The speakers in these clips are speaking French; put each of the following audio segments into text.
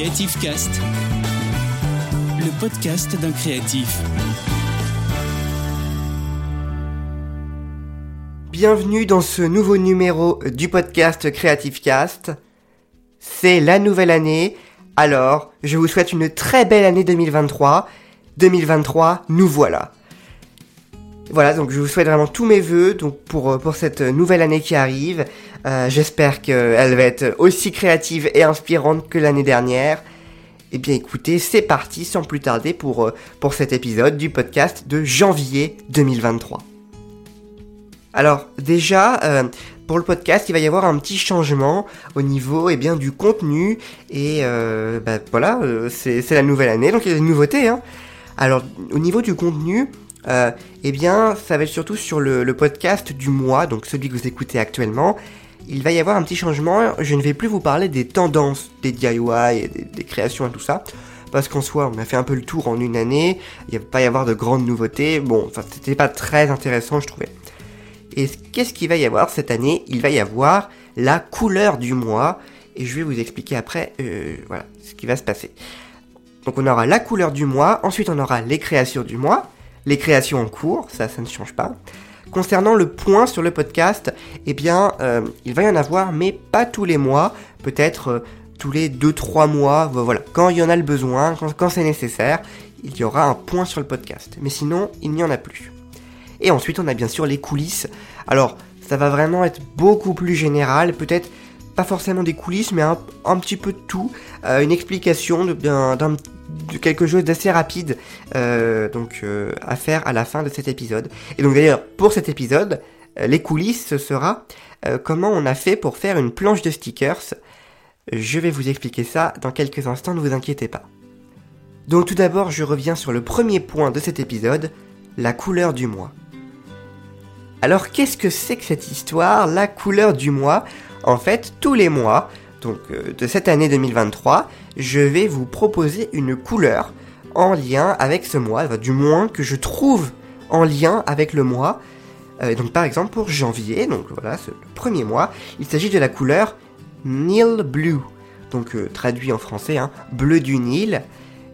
Creative Cast, le podcast d'un créatif. Bienvenue dans ce nouveau numéro du podcast Creative Cast. C'est la nouvelle année, alors je vous souhaite une très belle année 2023. 2023, nous voilà. Voilà, donc je vous souhaite vraiment tous mes voeux donc pour, euh, cette nouvelle année qui arrive. Euh, J'espère qu'elle va être aussi créative et inspirante que l'année dernière. Eh bien écoutez, c'est parti sans plus tarder pour, euh, cet épisode du podcast de janvier 2023. Alors déjà, pour le podcast, il va y avoir un petit changement au niveau eh bien, du contenu. Et bah, voilà, c'est c'est la nouvelle année, donc il y a des nouveautés. Hein. Alors au niveau du contenu, euh, eh bien ça va être surtout sur le, podcast du mois, donc celui que vous écoutez actuellement. Il va y avoir un petit changement, je ne vais plus vous parler des tendances des DIY et des, des créations et tout ça. Parce qu'en soi, on a fait un peu le tour en une année, il ne va pas y avoir de grandes nouveautés. Bon, enfin, c'était pas très intéressant, je trouvais. Et qu'est-ce qu'il va y avoir cette année? Il va y avoir la couleur du mois. Et je vais vous expliquer après euh, voilà, ce qui va se passer. Donc on aura la couleur du mois, ensuite on aura les créations du mois, les créations en cours, ça ça ne change pas. Concernant le point sur le podcast, eh bien euh, il va y en avoir, mais pas tous les mois, peut-être euh, tous les 2-3 mois, voilà, quand il y en a le besoin, quand, c'est nécessaire, il y aura un point sur le podcast. Mais sinon, il n'y en a plus. Et ensuite, on a bien sûr les coulisses. Alors, ça va vraiment être beaucoup plus général, peut-être pas forcément des coulisses, mais un, petit peu de tout. Euh, une explication d'un- quelque chose d'assez rapide euh, donc, euh, à faire à la fin de cet épisode. Et donc d'ailleurs, pour cet épisode, euh, les coulisses, ce sera comment on a fait pour faire une planche de stickers. Je vais vous expliquer ça dans quelques instants, ne vous inquiétez pas. Donc tout d'abord, je reviens sur le premier point de cet épisode, la couleur du mois. Alors qu'est-ce que c'est que cette histoire, la couleur du mois? En fait, tous les mois, donc euh, de cette année 2023, je vais vous proposer une couleur en lien avec ce mois, du moins que je trouve en lien avec le mois. Euh, donc par exemple pour janvier, donc voilà, ce- le premier mois, il s'agit de la couleur Nil Blue, donc euh, traduit en français, hein, bleu du Nil.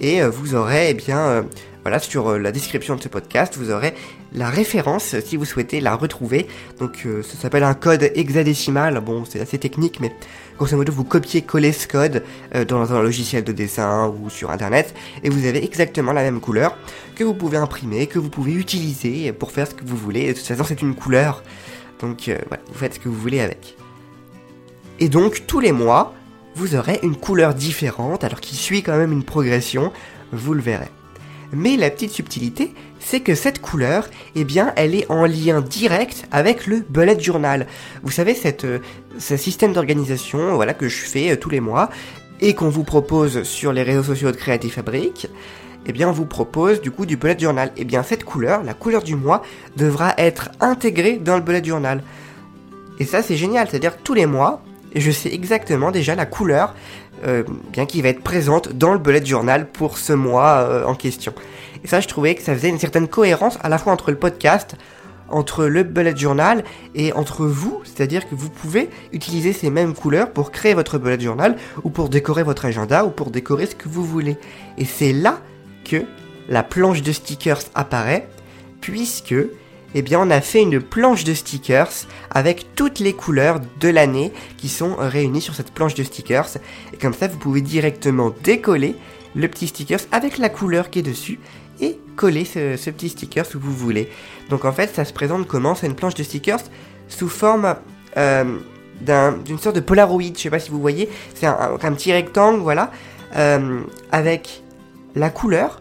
Et euh, vous aurez, eh bien, euh, voilà, sur euh, la description de ce podcast, vous aurez la référence si vous souhaitez la retrouver. Donc ça s'appelle un code hexadécimal. Bon, c'est assez technique, mais grosso modo, vous copiez-collez ce code dans un logiciel de dessin ou sur internet et vous avez exactement la même couleur que vous pouvez imprimer, que vous pouvez utiliser pour faire ce que vous voulez. De toute façon, c'est une couleur. Donc voilà, vous faites ce que vous voulez avec. Et donc tous les mois, vous aurez une couleur différente, alors qui suit quand même une progression, vous le verrez. Mais la petite subtilité, c'est que cette couleur, eh bien, elle est en lien direct avec le bullet journal. Vous savez, euh, ce système d'organisation, voilà, que je fais euh, tous les mois, et qu'on vous propose sur les réseaux sociaux de Creative Fabric, eh bien, on vous propose du coup du bullet journal. Eh bien, cette couleur, la couleur du mois, devra être intégrée dans le bullet journal. Et ça, c'est génial, c'est-à-dire tous les mois, je sais exactement déjà la couleur euh, bien qui va être présente dans le bullet journal pour ce mois euh, en question. Et ça, je trouvais que ça faisait une certaine cohérence à la fois entre le podcast, entre le bullet journal et entre vous, c'est-à-dire que vous pouvez utiliser ces mêmes couleurs pour créer votre bullet journal ou pour décorer votre agenda ou pour décorer ce que vous voulez. Et c'est là que la planche de stickers apparaît, puisque eh bien on a fait une planche de stickers avec toutes les couleurs de l'année qui sont réunies sur cette planche de stickers. Et comme ça, vous pouvez directement décoller le petit stickers avec la couleur qui est dessus et coller ce, petit stickers où vous voulez. Donc en fait, ça se présente comment? C'est une planche de stickers sous forme euh, d'un- d'une sorte de Polaroid. Je sais pas si vous voyez. C'est un petit rectangle, voilà, euh, avec la couleur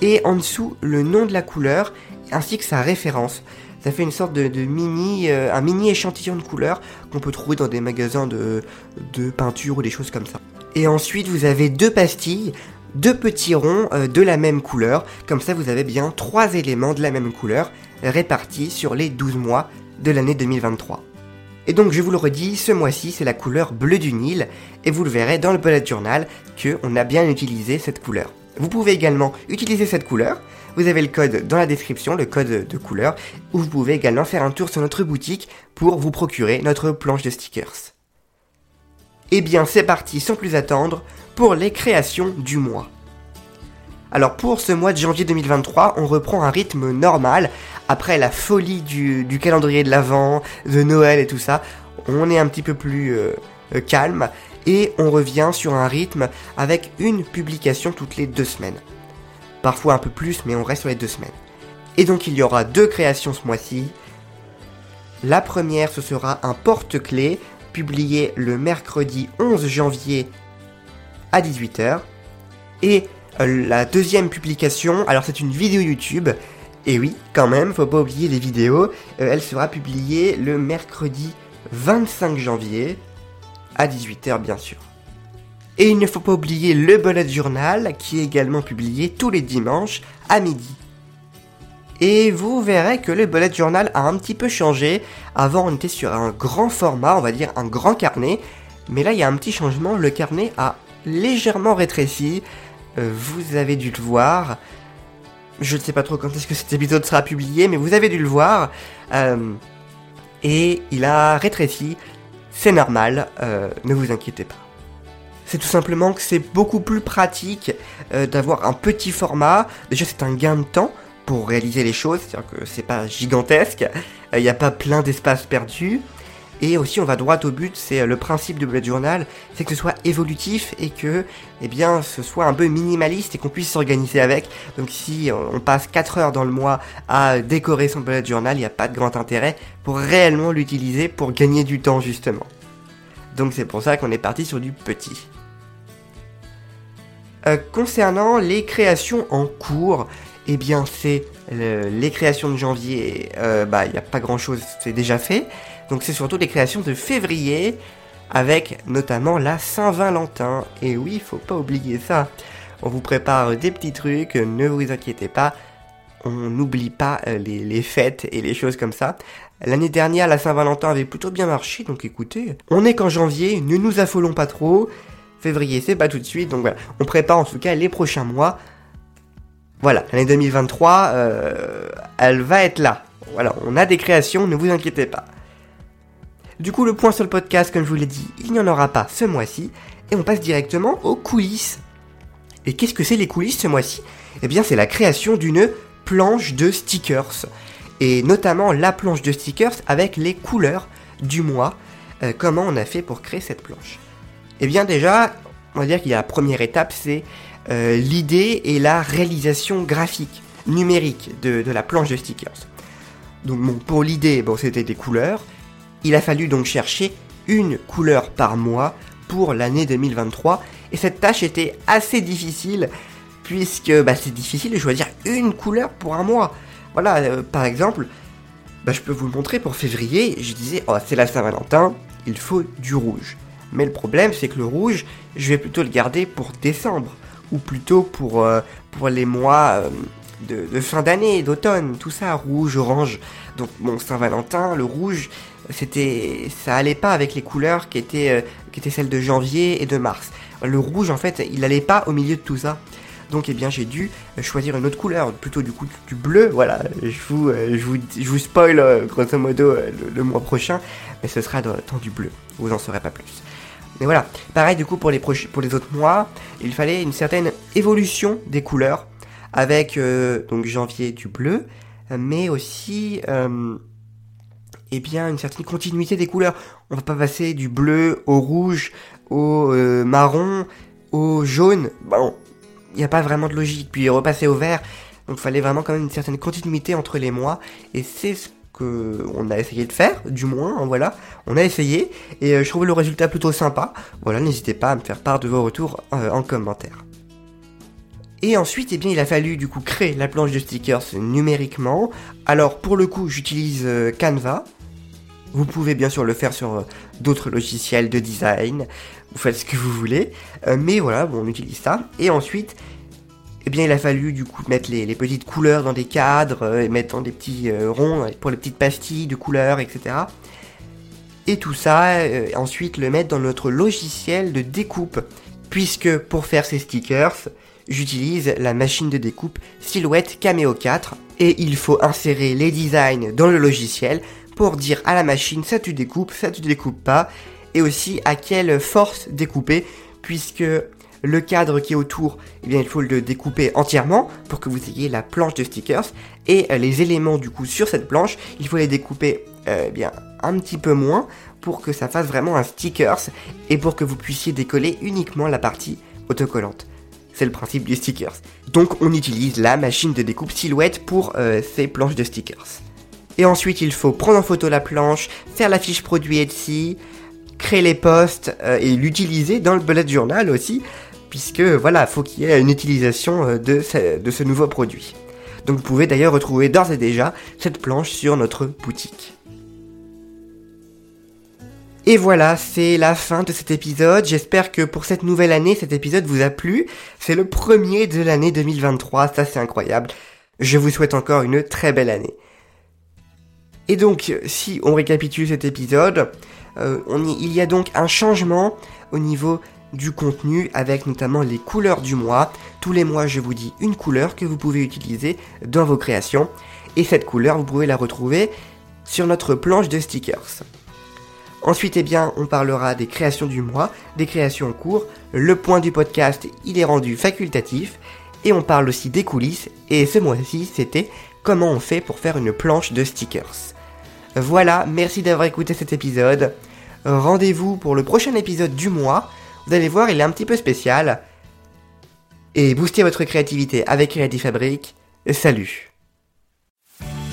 et en dessous le nom de la couleur ainsi que sa référence. Ça fait une sorte de, mini, euh, un mini échantillon de couleurs qu'on peut trouver dans des magasins de, de peinture ou des choses comme ça. Et ensuite, vous avez deux pastilles, deux petits ronds euh, de la même couleur. Comme ça, vous avez bien trois éléments de la même couleur répartis sur les 12 mois de l'année 2023. Et donc, je vous le redis, ce mois-ci, c'est la couleur bleue du Nil, et vous le verrez dans le bullet journal que on a bien utilisé cette couleur. Vous pouvez également utiliser cette couleur. Vous avez le code dans la description, le code de couleur, où vous pouvez également faire un tour sur notre boutique pour vous procurer notre planche de stickers. Eh bien, c'est parti, sans plus attendre, pour les créations du mois. Alors pour ce mois de janvier 2023, on reprend un rythme normal. Après la folie du, calendrier de l'Avent, de Noël et tout ça, on est un petit peu plus euh, euh, calme et on revient sur un rythme avec une publication toutes les deux semaines. Parfois un peu plus, mais on reste sur les deux semaines. Et donc il y aura deux créations ce mois-ci. La première, ce sera un porte-clés publié le mercredi 11 janvier à 18h. Et euh, la deuxième publication, alors c'est une vidéo YouTube, et oui, quand même, faut pas oublier les vidéos, euh, elle sera publiée le mercredi 25 janvier, à 18h bien sûr. Et il ne faut pas oublier le bullet journal, qui est également publié tous les dimanches à midi. Et vous verrez que le bullet journal a un petit peu changé. Avant, on était sur un grand format, on va dire un grand carnet. Mais là, il y a un petit changement. Le carnet a légèrement rétréci. Euh, vous avez dû le voir. Je ne sais pas trop quand est-ce que cet épisode sera publié, mais vous avez dû le voir. Euh, et il a rétréci. C'est normal, euh, ne vous inquiétez pas. C'est tout simplement que c'est beaucoup plus pratique d'avoir un petit format. Déjà, c'est un gain de temps pour réaliser les choses, c'est-à-dire que c'est pas gigantesque, il n'y a pas plein d'espace perdu. Et aussi, on va droit au but, c'est euh, le principe du bullet journal, c'est que ce soit évolutif et que, eh bien, ce soit un peu minimaliste et qu'on puisse s'organiser avec. Donc si on passe 4 heures dans le mois à décorer son bullet journal, il n'y a pas de grand intérêt pour réellement l'utiliser pour gagner du temps, justement. Donc c'est pour ça qu'on est parti sur du petit. Euh, concernant les créations en cours, eh bien c'est les créations de janvier, euh, bah il n'y a pas grand chose, c'est déjà fait. Donc c'est surtout les créations de février, avec notamment la Saint-Valentin. Et oui, il faut pas oublier ça. On vous prépare des petits trucs, ne vous inquiétez pas. On n'oublie pas euh, les, les, fêtes et les choses comme ça. L'année dernière, la Saint-Valentin avait plutôt bien marché, donc écoutez, on est qu'en janvier, ne nous affolons pas trop. Février, c'est pas tout de suite, donc voilà. On prépare en tout cas les prochains mois voilà, l'année 2023, euh, elle va être là. Voilà, on a des créations, ne vous inquiétez pas. Du coup, le point sur le podcast, comme je vous l'ai dit, il n'y en aura pas ce mois-ci. Et on passe directement aux coulisses. Et qu'est-ce que c'est les coulisses ce mois-ci? Eh bien, c'est la création d'une planche de stickers. Et notamment la planche de stickers avec les couleurs du mois. Euh, comment on a fait pour créer cette planche? Eh bien, déjà, on va dire qu'il y a la première étape, c'est euh, l'idée et la réalisation graphique, numérique de, la planche de stickers. Donc pour l'idée, c'était des couleurs. Il a fallu donc chercher une couleur par mois pour l'année 2023. Et cette tâche était assez difficile, puisque bah, c'est difficile de choisir une couleur pour un mois. Voilà, euh, par exemple, bah, je peux vous le montrer pour février, je disais, oh, c'est la Saint-Valentin, il faut du rouge. Mais le problème, c'est que le rouge, je vais plutôt le garder pour décembre ou plutôt pour, euh, les mois euh, de, fin d'année, d'automne, tout ça, rouge, orange. Donc mon Saint-Valentin, le rouge, c'était, ça allait pas avec les couleurs qui étaient, euh, qui étaient celles de janvier et de mars. Le rouge, en fait, il allait pas au milieu de tout ça. Donc, eh bien, j'ai dû choisir une autre couleur, plutôt du coup du bleu. Voilà, je vous, je vous, je vous spoil grosso modo le, mois prochain, mais ce sera dans, temps du bleu. Vous en saurez pas plus. Mais voilà, pareil du coup pour les, pour les autres mois, il fallait une certaine évolution des couleurs, avec euh, donc janvier du bleu, mais aussi euh, eh bien une certaine continuité des couleurs. On va pas passer du bleu au rouge, au euh, marron, au jaune. Bon, il n'y a pas vraiment de logique. Puis repasser au vert, donc fallait vraiment quand même une certaine continuité entre les mois, et c'est ce que on a essayé de faire, du moins, hein, voilà, on a essayé, et je trouve le résultat plutôt sympa. Voilà, n'hésitez pas à me faire part de vos retours en commentaire. Et ensuite, eh bien, il a fallu du coup créer la planche de stickers numériquement. Alors pour le coup, j'utilise euh, Canva. Vous pouvez bien sûr le faire sur d'autres logiciels de design. Vous faites ce que vous voulez. mais voilà, bon, on utilise ça. Et ensuite, eh bien il a fallu du coup mettre les, petites couleurs dans des cadres, euh, et mettre dans des petits euh, ronds pour les petites pastilles de couleurs, etc. Et tout ça, euh, ensuite le mettre dans notre logiciel de découpe, puisque pour faire ces stickers, j'utilise la machine de découpe Silhouette Cameo 4, et il faut insérer les designs dans le logiciel pour dire à la machine ça tu découpes, ça tu découpes pas, et aussi à quelle force découper, puisque Le cadre qui est autour, eh bien, il faut le découper entièrement pour que vous ayez la planche de stickers. Et euh, les éléments du coup sur cette planche, il faut les découper euh, eh bien un petit peu moins pour que ça fasse vraiment un stickers et pour que vous puissiez décoller uniquement la partie autocollante. C'est le principe du stickers. Donc on utilise la machine de découpe silhouette pour euh, ces planches de stickers. Et ensuite il faut prendre en photo la planche, faire la fiche produit Etsy, créer les posts et l'utiliser dans le bullet journal aussi puisque voilà, faut qu'il y ait une utilisation euh, de ce, nouveau produit. Donc vous pouvez d'ailleurs retrouver d'ores et déjà cette planche sur notre boutique. Et voilà, c'est la fin de cet épisode. J'espère que pour cette nouvelle année, cet épisode vous a plu. C'est le premier de l'année 2023, ça c'est incroyable. Je vous souhaite encore une très belle année. Et donc, si on récapitule cet épisode, euh, il y a donc un changement au niveau du contenu avec notamment les couleurs du mois. Tous les mois, je vous dis une couleur que vous pouvez utiliser dans vos créations. Et cette couleur, vous pouvez la retrouver sur notre planche de stickers. Ensuite, eh bien, on parlera des créations du mois, des créations en cours. Le point du podcast, il est rendu facultatif. Et on parle aussi des coulisses. Et ce mois-ci, c'était comment on fait pour faire une planche de stickers. Voilà, merci d'avoir écouté cet épisode. Rendez-vous pour le prochain épisode du mois. Vous allez voir, il est un petit peu spécial. Et boostez votre créativité avec Creative Fabric. Salut